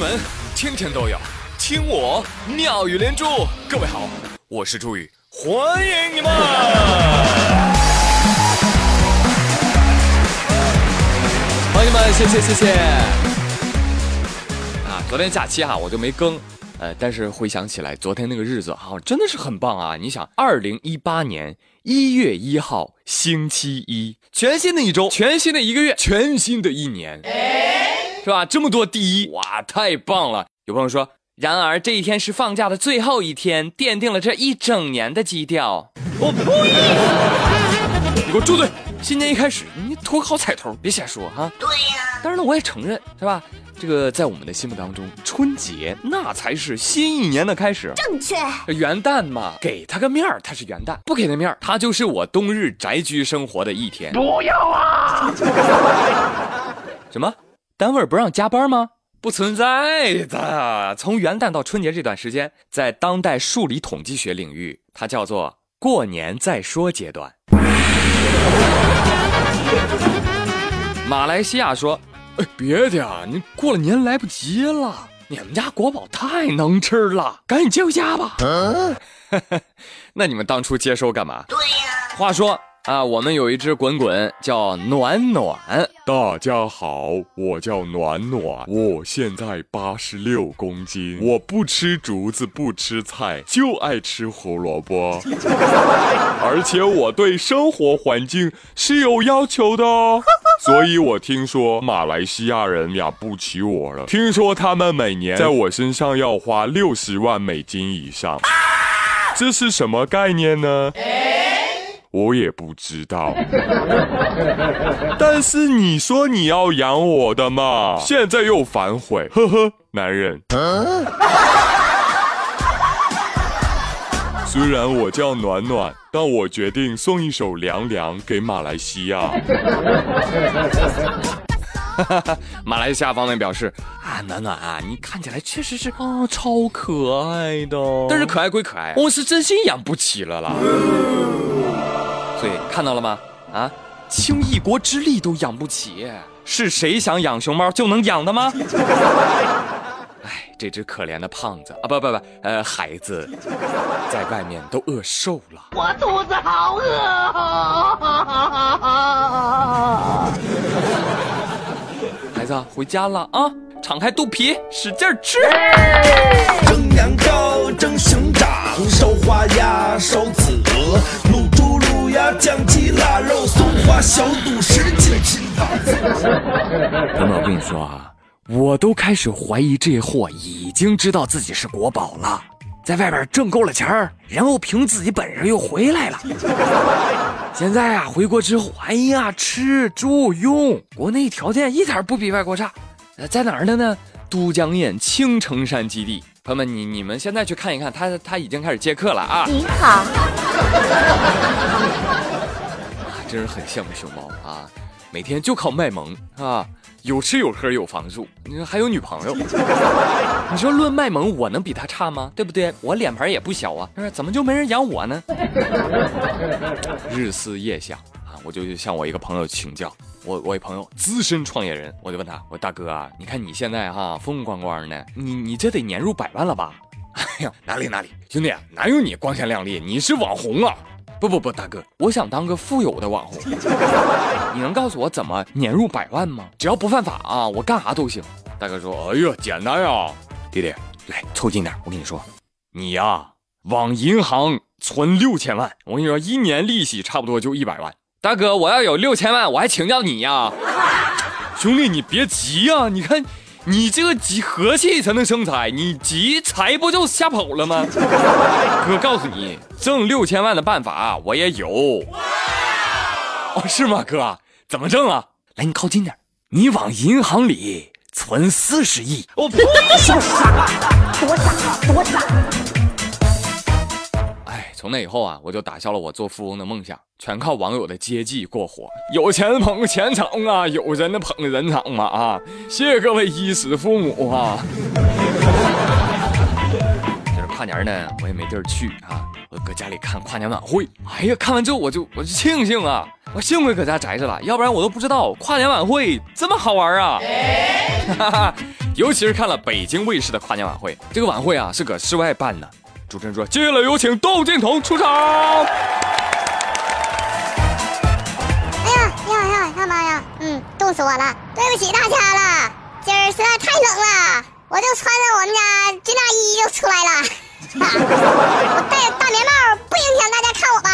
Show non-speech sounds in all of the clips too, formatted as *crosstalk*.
闻天天都有，听我妙语连珠。各位好，我是朱宇，欢迎你们！朋友们，谢谢谢谢。啊，昨天假期哈，我就没更，呃，但是回想起来，昨天那个日子哈，真的是很棒啊！你想，二零一八年一月一号星期一，全新的一周，全新的一个月，全新的一年。是吧？这么多第一，哇，太棒了！有朋友说，然而这一天是放假的最后一天，奠定了这一整年的基调。我呸！你给我住嘴！新年一开始，你图好彩头，别瞎说哈。对呀。当然了，我也承认，是吧？这个在我们的心目当中，春节那才是新一年的开始。正确。元旦嘛，给他个面儿，他是元旦；不给他面儿，他就是我冬日宅居生活的一天。不要啊！什么？单位不让加班吗？不存在的。从元旦到春节这段时间，在当代数理统计学领域，它叫做过年再说阶段。马来西亚说：“哎，别的啊，你过了年来不及了。你们家国宝太能吃了，赶紧接回家吧。” *laughs* 那你们当初接收干嘛？对呀。话说。啊，我们有一只滚滚叫暖暖。大家好，我叫暖暖，我现在八十六公斤，我不吃竹子，不吃菜，就爱吃胡萝卜。而且我对生活环境是有要求的哦，所以我听说马来西亚人养不起我了。听说他们每年在我身上要花六十万美金以上，这是什么概念呢？我也不知道，但是你说你要养我的嘛，现在又反悔，呵呵，男人。虽然我叫暖暖，但我决定送一首凉凉给马来西亚。*laughs* 马来西亚方面表示啊，暖暖啊，你看起来确实是啊，超可爱的。但是可爱归可爱，我是真心养不起了啦。*laughs* 所以看到了吗？啊，倾一国之力都养不起，是谁想养熊猫就能养的吗？*laughs* 哎，这只可怜的胖子啊，不不不，呃，孩子，在外面都饿瘦了。我肚子好饿。孩子，回家了啊，敞开肚皮，使劲吃。蒸羊羔，蒸熊掌，烧花鸭，烧子鹅，酱鸡腊肉松花小肚十斤金汤。哥们，我跟你说啊，我都开始怀疑这货已经知道自己是国宝了，在外边挣够了钱儿，然后凭自己本事又回来了。现在啊，回国之后，哎呀，吃住用，国内条件一点不比外国差。在哪儿的呢？都江堰青城山基地。朋友们，你你们现在去看一看，他他已经开始接客了啊！您好。*laughs* 真是很羡慕熊猫啊！每天就靠卖萌啊，有吃有喝有房住，你说还有女朋友。*laughs* 你说论卖萌，我能比他差吗？对不对？我脸盘也不小啊，怎么就没人养我呢？*laughs* 日思夜想啊，我就向我一个朋友请教。我我一朋友资深创业人，我就问他，我说大哥啊，你看你现在哈风风光光的，你你这得年入百万了吧？*laughs* 哎呀，哪里哪里，兄弟哪有你光鲜亮丽？你是网红啊！不不不，大哥，我想当个富有的网红。*laughs* 你能告诉我怎么年入百万吗？只要不犯法啊，我干啥都行。大哥说：“哎呀，简单呀，弟弟，来凑近点，我跟你说，你呀，往银行存六千万，我跟你说，一年利息差不多就一百万。大哥，我要有六千万，我还请教你呀，*laughs* 兄弟，你别急呀，你看。”你这个急和气才能生财，你急财不就吓跑了吗？*laughs* 哥告诉你，挣六千万的办法我也有。哦，是吗，哥？怎么挣啊？来，你靠近点，你往银行里存四十亿。我不傻，多傻，多傻。从那以后啊，我就打消了我做富翁的梦想，全靠网友的接济过活。有钱捧钱场啊，有人的捧人场嘛啊！谢谢各位衣食父母啊！就是跨年呢，我也没地儿去啊，我搁家里看跨年晚会。哎呀，看完之后我就我就庆幸啊，我幸亏搁家宅着了，要不然我都不知道跨年晚会这么好玩啊。*laughs* 哈哈，尤其是看了北京卫视的跨年晚会，这个晚会啊是搁室外办的。主持人说：“接下来有请窦靖童出场。”哎呀，呀呀，他妈呀，嗯，冻死我了，对不起大家了，今儿实在太冷了，我就穿着我们家军大衣就出来了。*laughs* 我戴着大棉帽，不影响大家看我吧？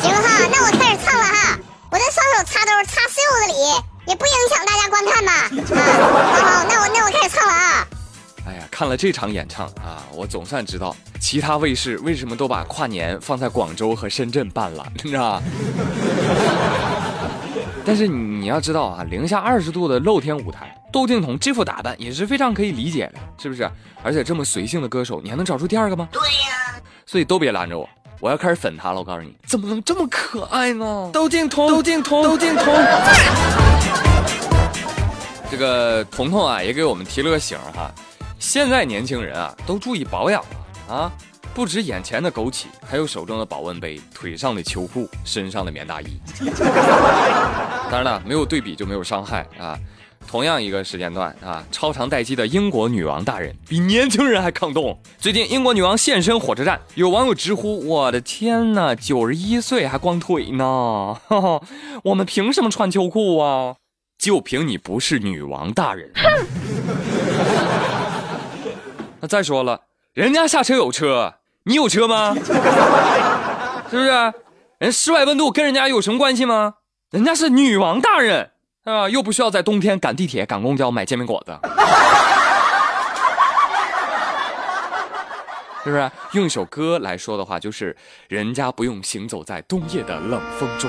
行哈，那我开始唱了哈，我这双手插兜插袖子里，也不影响大家观看吧？啊，好好，那我那我开始唱了啊。哎呀，看了这场演唱啊，我总算知道其他卫视为什么都把跨年放在广州和深圳办了，你知道但是你要知道啊，零下二十度的露天舞台，窦靖童这副打扮也是非常可以理解的，是不是？而且这么随性的歌手，你还能找出第二个吗？对呀。所以都别拦着我，我要开始粉他了。我告诉你，怎么能这么可爱呢？窦靖童，窦靖童，窦靖童。这个彤彤啊，也给我们提了个醒哈。现在年轻人啊，都注意保养了啊！不止眼前的枸杞，还有手中的保温杯、腿上的秋裤、身上的棉大衣。*laughs* 当然了，没有对比就没有伤害啊！同样一个时间段啊，超长待机的英国女王大人比年轻人还抗冻。最近，英国女王现身火车站，有网友直呼：“我的天哪，九十一岁还光腿呢！*laughs* 我们凭什么穿秋裤啊？就凭你不是女王大人！”那再说了，人家下车有车，你有车吗？是不是？人室外温度跟人家有什么关系吗？人家是女王大人，啊，又不需要在冬天赶地铁、赶公交买煎饼果子，是不是？用一首歌来说的话，就是人家不用行走在冬夜的冷风中。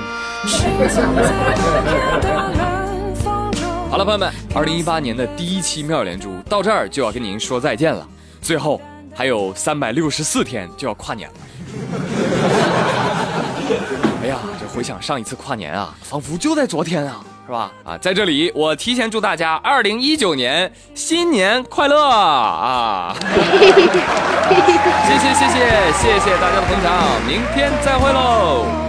好了，朋友们，二零一八年的第一期妙连珠到这儿就要跟您说再见了。最后还有三百六十四天就要跨年了，*laughs* 哎呀，这回想上一次跨年啊，仿佛就在昨天啊，是吧？啊，在这里我提前祝大家二零一九年新年快乐啊！*laughs* 谢谢谢谢谢谢大家的捧场，明天再会喽。